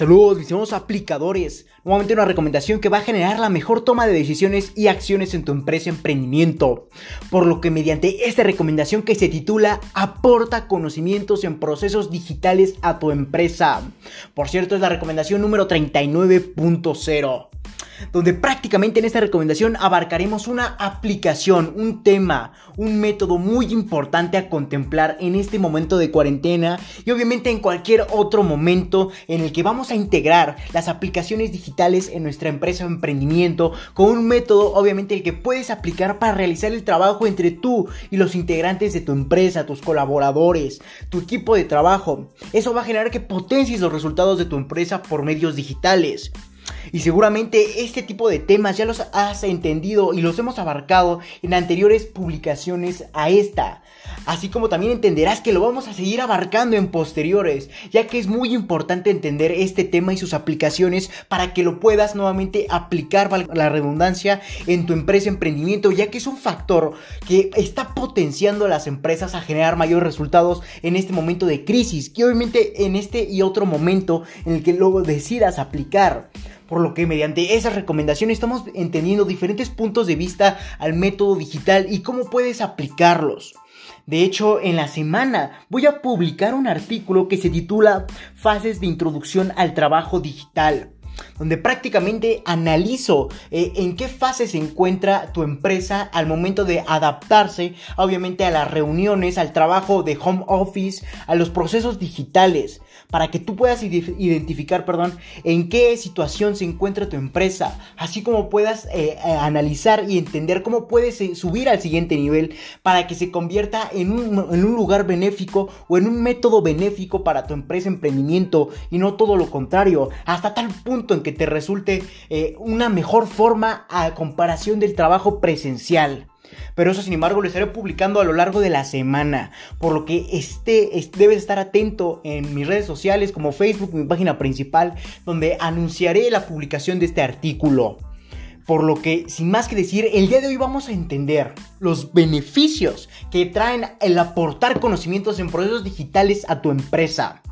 Saludos, mis aplicadores. Nuevamente una recomendación que va a generar la mejor toma de decisiones y acciones en tu empresa emprendimiento. Por lo que mediante esta recomendación que se titula Aporta conocimientos en procesos digitales a tu empresa. Por cierto, es la recomendación número 39.0 donde prácticamente en esta recomendación abarcaremos una aplicación, un tema, un método muy importante a contemplar en este momento de cuarentena y obviamente en cualquier otro momento en el que vamos a integrar las aplicaciones digitales en nuestra empresa o emprendimiento con un método obviamente el que puedes aplicar para realizar el trabajo entre tú y los integrantes de tu empresa, tus colaboradores, tu equipo de trabajo. Eso va a generar que potencies los resultados de tu empresa por medios digitales. Y seguramente este tipo de temas ya los has entendido y los hemos abarcado en anteriores publicaciones a esta. Así como también entenderás que lo vamos a seguir abarcando en posteriores, ya que es muy importante entender este tema y sus aplicaciones para que lo puedas nuevamente aplicar, la redundancia, en tu empresa emprendimiento, ya que es un factor que está potenciando a las empresas a generar mayores resultados en este momento de crisis, y obviamente en este y otro momento en el que luego decidas aplicar. Por lo que mediante esas recomendaciones estamos entendiendo diferentes puntos de vista al método digital y cómo puedes aplicarlos. De hecho, en la semana voy a publicar un artículo que se titula Fases de Introducción al Trabajo Digital donde prácticamente analizo eh, en qué fase se encuentra tu empresa al momento de adaptarse, obviamente, a las reuniones, al trabajo de home office, a los procesos digitales para que tú puedas identificar, perdón, en qué situación se encuentra tu empresa, así como puedas eh, eh, analizar y entender cómo puedes eh, subir al siguiente nivel para que se convierta en un, en un, lugar benéfico o en un método benéfico para tu empresa, emprendimiento y no todo lo contrario, hasta tal punto en que te resulte una mejor forma a comparación del trabajo presencial. Pero eso sin embargo lo estaré publicando a lo largo de la semana. Por lo que esté, debes estar atento en mis redes sociales como Facebook, mi página principal, donde anunciaré la publicación de este artículo. Por lo que, sin más que decir, el día de hoy vamos a entender los beneficios que traen el aportar conocimientos en procesos digitales a tu empresa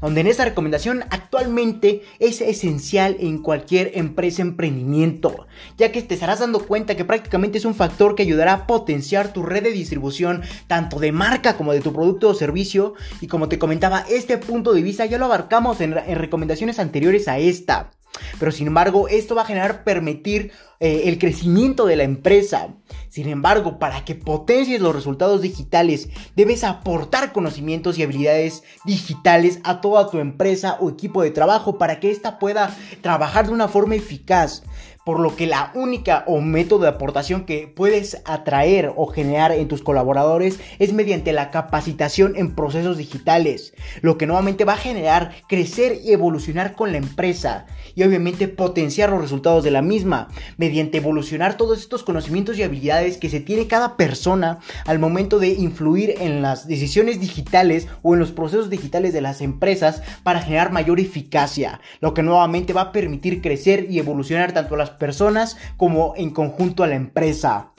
donde en esta recomendación actualmente es esencial en cualquier empresa emprendimiento, ya que te estarás dando cuenta que prácticamente es un factor que ayudará a potenciar tu red de distribución tanto de marca como de tu producto o servicio y como te comentaba este punto de vista ya lo abarcamos en, en recomendaciones anteriores a esta. Pero sin embargo, esto va a generar permitir eh, el crecimiento de la empresa. Sin embargo, para que potencies los resultados digitales, debes aportar conocimientos y habilidades digitales a toda tu empresa o equipo de trabajo para que ésta pueda trabajar de una forma eficaz por lo que la única o método de aportación que puedes atraer o generar en tus colaboradores es mediante la capacitación en procesos digitales, lo que nuevamente va a generar crecer y evolucionar con la empresa y obviamente potenciar los resultados de la misma. Mediante evolucionar todos estos conocimientos y habilidades que se tiene cada persona al momento de influir en las decisiones digitales o en los procesos digitales de las empresas para generar mayor eficacia, lo que nuevamente va a permitir crecer y evolucionar tanto las personas como en conjunto a la empresa.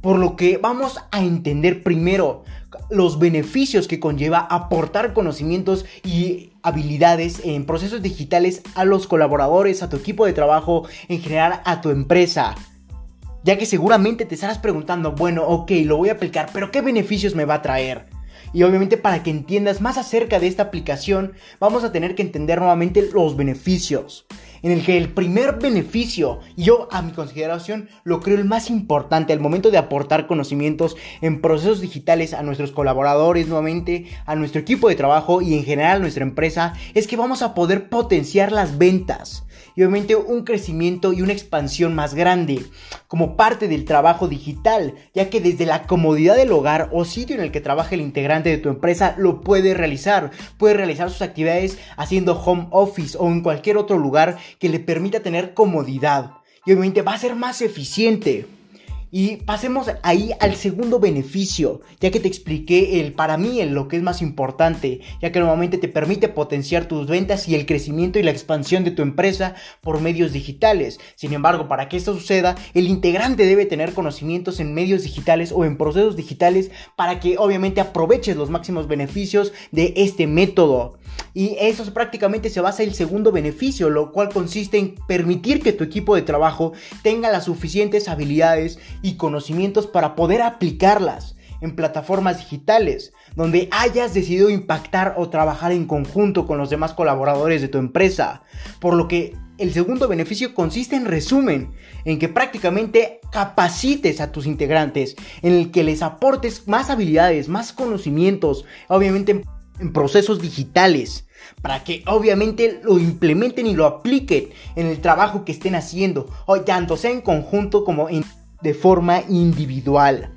Por lo que vamos a entender primero los beneficios que conlleva aportar conocimientos y habilidades en procesos digitales a los colaboradores, a tu equipo de trabajo, en general a tu empresa. Ya que seguramente te estarás preguntando, bueno, ok, lo voy a aplicar, pero ¿qué beneficios me va a traer? Y obviamente para que entiendas más acerca de esta aplicación, vamos a tener que entender nuevamente los beneficios. En el que el primer beneficio, yo a mi consideración lo creo el más importante al momento de aportar conocimientos en procesos digitales a nuestros colaboradores nuevamente, a nuestro equipo de trabajo y en general a nuestra empresa, es que vamos a poder potenciar las ventas y obviamente un crecimiento y una expansión más grande como parte del trabajo digital, ya que desde la comodidad del hogar o sitio en el que trabaja el integrante de tu empresa lo puede realizar, puede realizar sus actividades haciendo home office o en cualquier otro lugar que le permita tener comodidad y obviamente va a ser más eficiente. Y pasemos ahí al segundo beneficio, ya que te expliqué el para mí el lo que es más importante, ya que normalmente te permite potenciar tus ventas y el crecimiento y la expansión de tu empresa por medios digitales. Sin embargo, para que esto suceda, el integrante debe tener conocimientos en medios digitales o en procesos digitales para que obviamente aproveches los máximos beneficios de este método. Y eso prácticamente se basa en el segundo beneficio, lo cual consiste en permitir que tu equipo de trabajo tenga las suficientes habilidades y conocimientos para poder aplicarlas en plataformas digitales, donde hayas decidido impactar o trabajar en conjunto con los demás colaboradores de tu empresa. Por lo que el segundo beneficio consiste en resumen, en que prácticamente capacites a tus integrantes, en el que les aportes más habilidades, más conocimientos, obviamente en procesos digitales para que obviamente lo implementen y lo apliquen en el trabajo que estén haciendo, o tanto sea en conjunto como de forma individual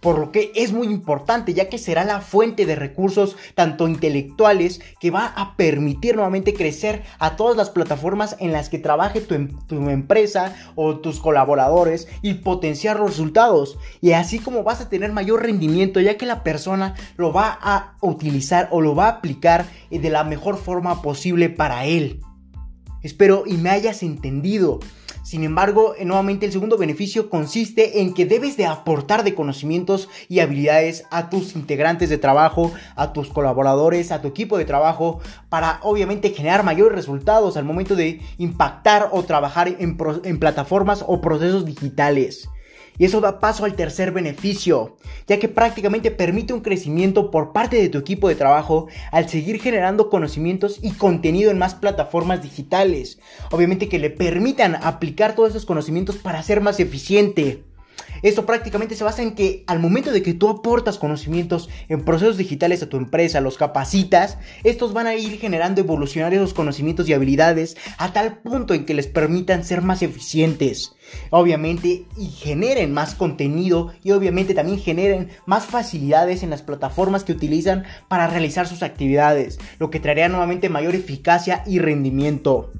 por lo que es muy importante ya que será la fuente de recursos tanto intelectuales que va a permitir nuevamente crecer a todas las plataformas en las que trabaje tu, em, tu, empresa o tus colaboradores y potenciar los resultados y así como vas a tener mayor rendimiento ya que la persona lo va a utilizar o lo va a aplicar de la mejor forma posible para él. Espero y me hayas entendido. Sin embargo, eh, nuevamente el segundo beneficio consiste en que debes de aportar de conocimientos y habilidades a tus integrantes de trabajo, a tus colaboradores, a tu equipo de trabajo, para obviamente generar mayores resultados al momento de impactar o trabajar en, en plataformas o procesos digitales. Y eso da paso al tercer beneficio, ya que prácticamente permite un crecimiento por parte de tu equipo de trabajo al seguir generando conocimientos y contenido en más plataformas digitales. Obviamente que le permitan aplicar todos esos conocimientos para ser más eficiente. Esto prácticamente se basa en que al momento de que tú aportas conocimientos en procesos digitales a tu empresa, los capacitas, estos van a ir generando evolucionar esos conocimientos y habilidades a tal punto en que les permitan ser más eficientes. Obviamente y generen más contenido y obviamente también generen más facilidades en las plataformas que utilizan para realizar sus actividades, lo que traerá nuevamente mayor eficacia y rendimiento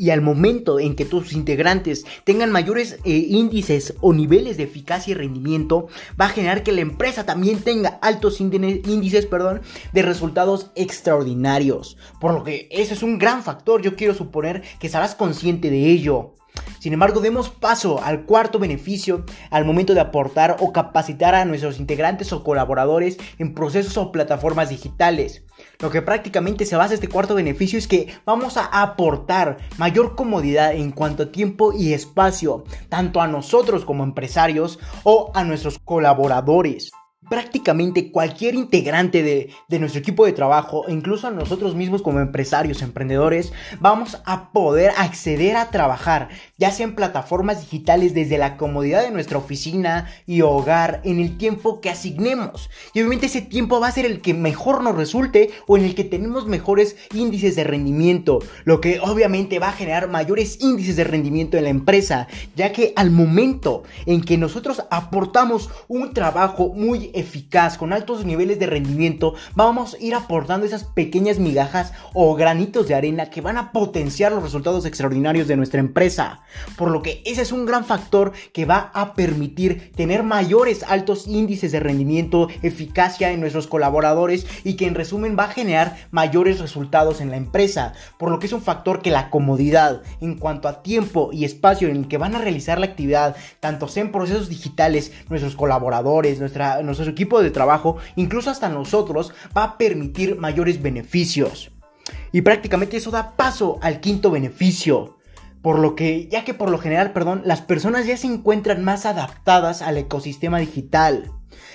y al momento en que tus integrantes tengan mayores eh, índices o niveles de eficacia y rendimiento, va a generar que la empresa también tenga altos índices perdón, de resultados extraordinarios. Por lo que ese es un gran factor, yo quiero suponer que estarás consciente de ello. Sin embargo, demos paso al cuarto beneficio al momento de aportar o capacitar a nuestros integrantes o colaboradores en procesos o plataformas digitales. Lo que prácticamente se basa este cuarto beneficio es que vamos a aportar mayor comodidad en cuanto a tiempo y espacio, tanto a nosotros como empresarios o a nuestros colaboradores prácticamente cualquier integrante de, nuestro equipo de trabajo, e incluso a nosotros mismos como empresarios, emprendedores, vamos a poder acceder a trabajar, ya sea en plataformas digitales desde la comodidad de nuestra oficina y hogar, en el tiempo que asignemos. Y obviamente ese tiempo va a ser el que mejor nos resulte o en el que tenemos mejores índices de rendimiento, lo que obviamente va a generar mayores índices de rendimiento en la empresa, ya que al momento en que nosotros aportamos un trabajo muy eficaz, con altos niveles de rendimiento, vamos a ir aportando esas pequeñas migajas o granitos de arena que van a potenciar los resultados extraordinarios de nuestra empresa. Por lo que ese es un gran factor que va a permitir tener mayores altos índices de rendimiento, eficacia en nuestros colaboradores y que en resumen va a generar mayores resultados en la empresa. Por lo que es un factor que la comodidad en cuanto a tiempo y espacio en el que van a realizar la actividad, tanto sea en procesos digitales, nuestros colaboradores, nuestra, nuestros equipo de trabajo, incluso hasta nosotros, va a permitir mayores beneficios. Y prácticamente eso da paso al quinto beneficio. Por lo que, ya que por lo general, perdón, las personas ya se encuentran más adaptadas al ecosistema digital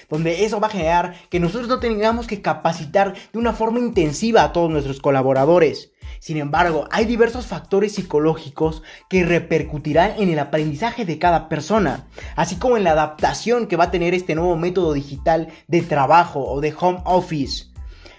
donde eso va a generar que nosotros no tengamos que capacitar de una forma intensiva a todos nuestros colaboradores. Sin embargo, hay diversos factores psicológicos que repercutirán en el aprendizaje de cada persona, así como en la adaptación que va a tener este nuevo método digital de trabajo o de home office.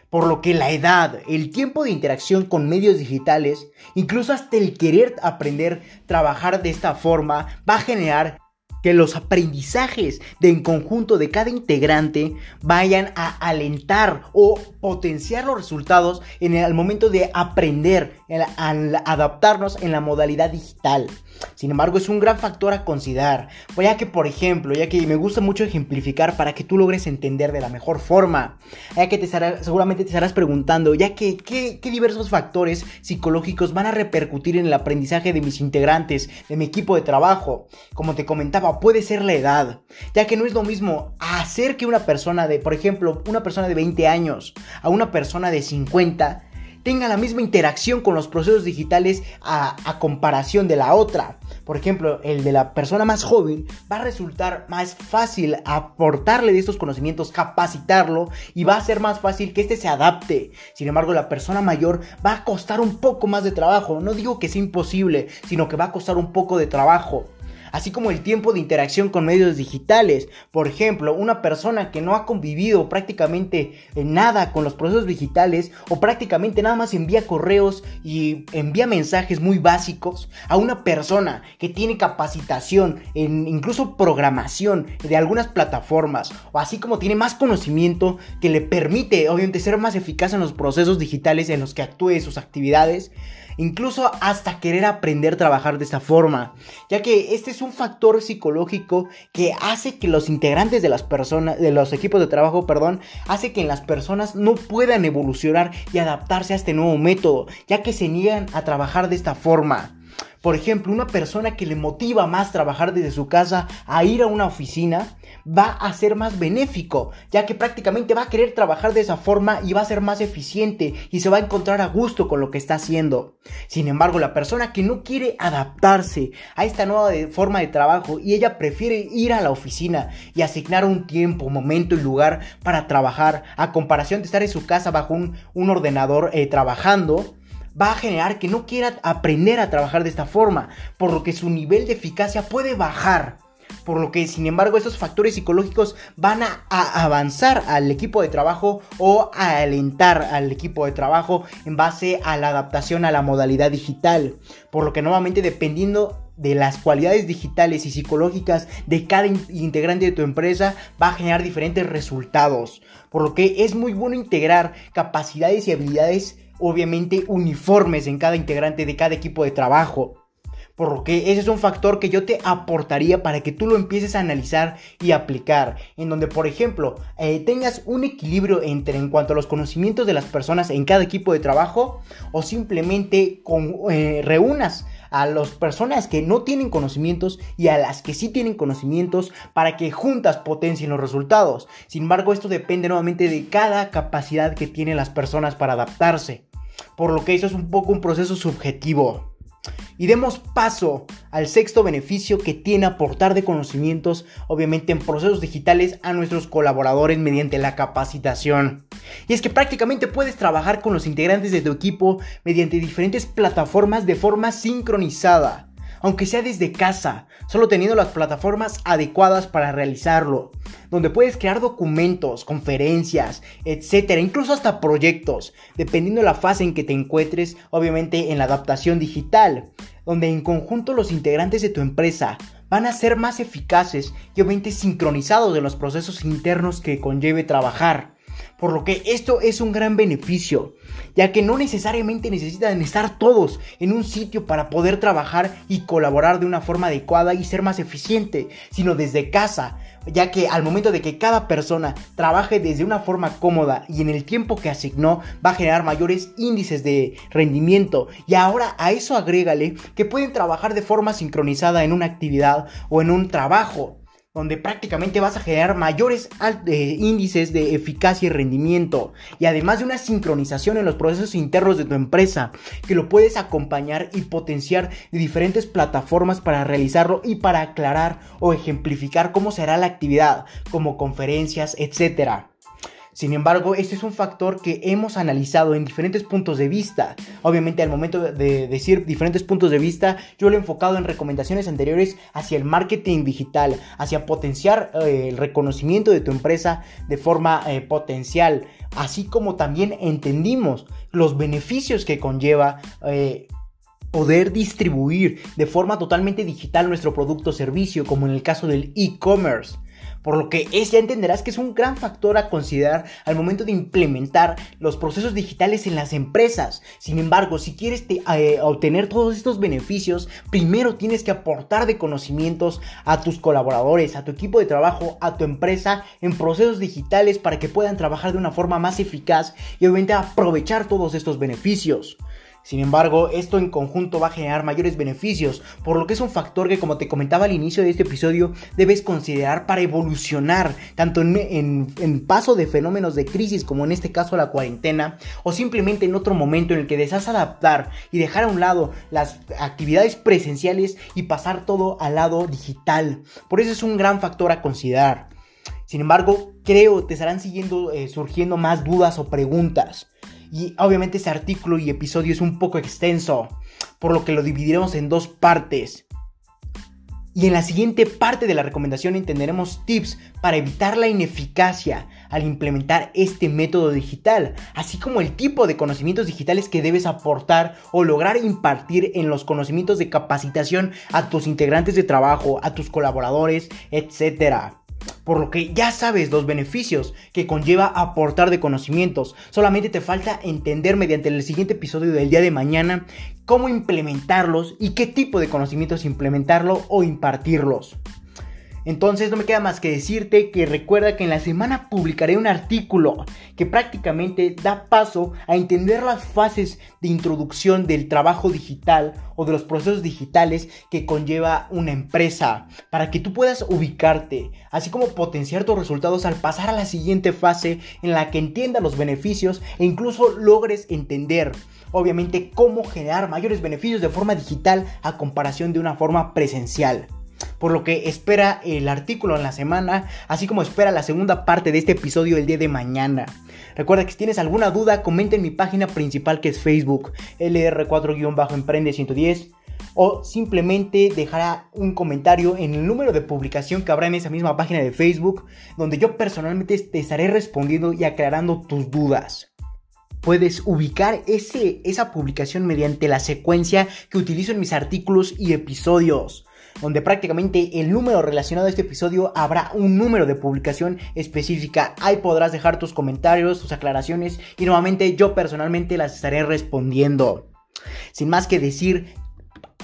Por lo que la edad, el tiempo de interacción con medios digitales, incluso hasta el querer aprender trabajar de esta forma, va a generar que los aprendizajes en conjunto de cada integrante vayan a alentar o potenciar los resultados en el momento de aprender al adaptarnos en la modalidad digital. Sin embargo, es un gran factor a considerar, pues ya que, por ejemplo, ya que me gusta mucho ejemplificar para que tú logres entender de la mejor forma, ya que te seguramente te estarás preguntando, ya que ¿qué, qué diversos factores psicológicos van a repercutir en el aprendizaje de mis integrantes, de mi equipo de trabajo. Como te comentaba, puede ser la edad, ya que no es lo mismo hacer que una persona de, por ejemplo, una persona de 20 años a una persona de 50 tenga la misma interacción con los procesos digitales a, comparación de la otra. Por ejemplo, el de la persona más joven va a resultar más fácil aportarle de estos conocimientos, capacitarlo y va a ser más fácil que éste se adapte. Sin embargo, la persona mayor va a costar un poco más de trabajo. No digo que sea imposible, sino que va a costar un poco de trabajo así como el tiempo de interacción con medios digitales. Por ejemplo, una persona que no ha convivido prácticamente en nada con los procesos digitales o prácticamente nada más envía correos y envía mensajes muy básicos a una persona que tiene capacitación en incluso programación de algunas plataformas o así como tiene más conocimiento que le permite obviamente ser más eficaz en los procesos digitales en los que actúe sus actividades incluso hasta querer aprender a trabajar de esta forma, ya que este es un factor psicológico que hace que los integrantes de las personas, de los equipos de trabajo, perdón, hace que las personas no puedan evolucionar y adaptarse a este nuevo método, ya que se niegan a trabajar de esta forma. Por ejemplo, una persona que le motiva más trabajar desde su casa a ir a una oficina va a ser más benéfico, ya que prácticamente va a querer trabajar de esa forma y va a ser más eficiente y se va a encontrar a gusto con lo que está haciendo. Sin embargo, la persona que no quiere adaptarse a esta nueva forma de trabajo y ella prefiere ir a la oficina y asignar un tiempo, momento y lugar para trabajar a comparación de estar en su casa bajo un, ordenador eh, trabajando, va a generar que no quiera aprender a trabajar de esta forma, por lo que su nivel de eficacia puede bajar. Por lo que, sin embargo, estos factores psicológicos van a, avanzar al equipo de trabajo o a alentar al equipo de trabajo en base a la adaptación a la modalidad digital. Por lo que nuevamente dependiendo de las cualidades digitales y psicológicas de cada integrante de tu empresa va a generar diferentes resultados. Por lo que es muy bueno integrar capacidades y habilidades obviamente uniformes en cada integrante de cada equipo de trabajo. Por lo que ese es un factor que yo te aportaría para que tú lo empieces a analizar y aplicar. En donde, por ejemplo, eh, tengas un equilibrio entre en cuanto a los conocimientos de las personas en cada equipo de trabajo o simplemente con, eh, reúnas a las personas que no tienen conocimientos y a las que sí tienen conocimientos para que juntas potencien los resultados. Sin embargo, esto depende nuevamente de cada capacidad que tienen las personas para adaptarse. Por lo que eso es un poco un proceso subjetivo. Y demos paso al sexto beneficio que tiene aportar de conocimientos, obviamente en procesos digitales, a nuestros colaboradores mediante la capacitación. Y es que prácticamente puedes trabajar con los integrantes de tu equipo mediante diferentes plataformas de forma sincronizada aunque sea desde casa, solo teniendo las plataformas adecuadas para realizarlo, donde puedes crear documentos, conferencias, etcétera, incluso hasta proyectos, dependiendo de la fase en que te encuentres, obviamente en la adaptación digital, donde en conjunto los integrantes de tu empresa van a ser más eficaces y obviamente sincronizados en los procesos internos que conlleve trabajar. Por lo que esto es un gran beneficio, ya que no necesariamente necesitan estar todos en un sitio para poder trabajar y colaborar de una forma adecuada y ser más eficiente, sino desde casa, ya que al momento de que cada persona trabaje desde una forma cómoda y en el tiempo que asignó va a generar mayores índices de rendimiento. Y ahora a eso agrégale que pueden trabajar de forma sincronizada en una actividad o en un trabajo donde prácticamente vas a generar mayores eh, índices de eficacia y rendimiento y además de una sincronización en los procesos internos de tu empresa que lo puedes acompañar y potenciar de diferentes plataformas para realizarlo y para aclarar o ejemplificar cómo será la actividad como conferencias, etcétera. Sin embargo, este es un factor que hemos analizado en diferentes puntos de vista. Obviamente, al momento de decir diferentes puntos de vista, yo lo he enfocado en recomendaciones anteriores hacia el marketing digital, hacia potenciar eh, el reconocimiento de tu empresa de forma eh, potencial, así como también entendimos los beneficios que conlleva. Eh, poder distribuir de forma totalmente digital nuestro producto o servicio, como en el caso del e-commerce por lo que es, ya entenderás que es un gran factor a considerar al momento de implementar los procesos digitales en las empresas. Sin embargo, si quieres eh, obtener todos estos beneficios, primero tienes que aportar de conocimientos a tus colaboradores, a tu equipo de trabajo, a tu empresa en procesos digitales para que puedan trabajar de una forma más eficaz y obviamente aprovechar todos estos beneficios. Sin embargo, esto en conjunto va a generar mayores beneficios, por lo que es un factor que como te comentaba al inicio de este episodio, debes considerar para evolucionar, tanto en, paso de fenómenos de crisis como en este caso la cuarentena, o simplemente en otro momento en el que deseas adaptar y dejar a un lado las actividades presenciales y pasar todo al lado digital. Por eso es un gran factor a considerar. Sin embargo, creo te estarán siguiendo eh, surgiendo más dudas o preguntas. Y obviamente ese artículo y episodio es un poco extenso, por lo que lo dividiremos en dos partes. Y en la siguiente parte de la recomendación entenderemos tips para evitar la ineficacia al implementar este método digital, así como el tipo de conocimientos digitales que debes aportar o lograr impartir en los conocimientos de capacitación a tus integrantes de trabajo, a tus colaboradores, etc por lo que ya sabes los beneficios que conlleva aportar de conocimientos. Solamente te falta entender mediante el siguiente episodio del día de mañana cómo implementarlos y qué tipo de conocimientos implementarlo o impartirlos. Entonces no me queda más que decirte que recuerda que en la semana publicaré un artículo que prácticamente da paso a entender las fases de introducción del trabajo digital o de los procesos digitales que conlleva una empresa para que tú puedas ubicarte, así como potenciar tus resultados al pasar a la siguiente fase en la que entiendas los beneficios e incluso logres entender obviamente cómo generar mayores beneficios de forma digital a comparación de una forma presencial por lo que espera el artículo en la semana, así como espera la segunda parte de este episodio el día de mañana. Recuerda que si tienes alguna duda, comenta en mi página principal que es Facebook, LR4-Emprende110 o simplemente dejará un comentario en el número de publicación que habrá en esa misma página de Facebook, donde yo personalmente te estaré respondiendo y aclarando tus dudas. Puedes ubicar ese, esa publicación mediante la secuencia que utilizo en mis artículos y episodios donde prácticamente el número relacionado a este episodio habrá un número de publicación específica. Ahí podrás dejar tus comentarios, tus aclaraciones y nuevamente yo personalmente las estaré respondiendo. Sin más que decir,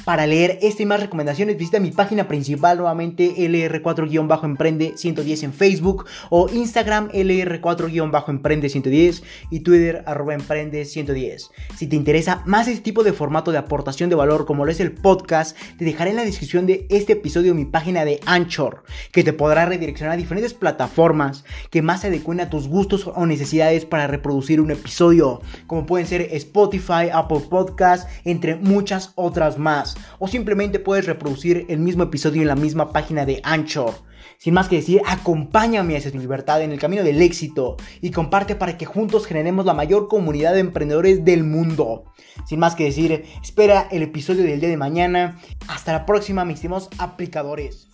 para leer este y más recomendaciones, visita mi página principal nuevamente LR4-Emprende 110 en Facebook o Instagram LR4-Emprende 110 y Twitter arroba Emprende 110. Si te interesa más este tipo de formato de aportación de valor como lo es el podcast, te dejaré en la descripción de este episodio mi página de Anchor, que te podrá redireccionar a diferentes plataformas que más se adecuen a tus gustos o necesidades para reproducir un episodio, como pueden ser Spotify, Apple Podcast, entre muchas otras más o simplemente puedes reproducir el mismo episodio en la misma página de Anchor. Sin más que decir, acompáñame a esa libertad en el camino del éxito y comparte para que juntos generemos la mayor comunidad de emprendedores del mundo. Sin más que decir, espera el episodio del día de mañana. Hasta la próxima, mis aplicadores.